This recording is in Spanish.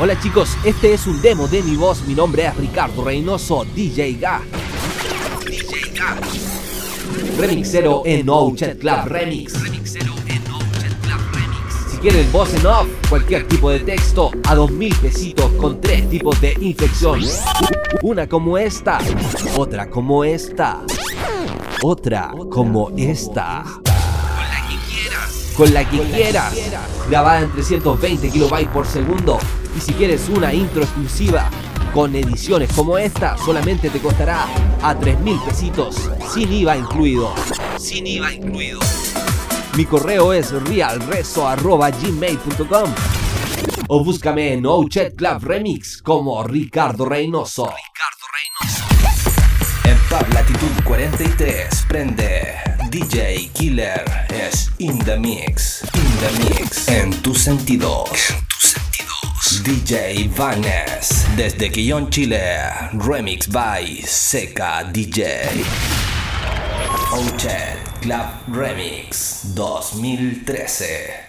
Hola chicos, este es un demo de mi voz. Mi nombre es Ricardo Reynoso, DJ Ga. DJ Ga. Remixero en No Chat Club Remix. Remixero en No Chat Club Remix. Si quieren voz en off, cualquier tipo de texto, a 2000 pesitos con tres tipos de infección. Una como esta, otra como esta, otra como esta con la que quieras, grabada en 320 kilobytes por segundo. Y si quieres una intro exclusiva con ediciones como esta, solamente te costará a 3.000 pesitos, sin IVA incluido. Sin IVA incluido. Mi correo es realrezo.gmail.com o búscame en No Chat Club Remix como Ricardo Reynoso. Ricardo Reynoso. En Pub Latitud 43 prende DJ Killer in the mix, in the mix, en tus sentidos, en tus sentidos. DJ Vanes desde Quillón, Chile, remix by Seca DJ. Ochet Club Remix 2013.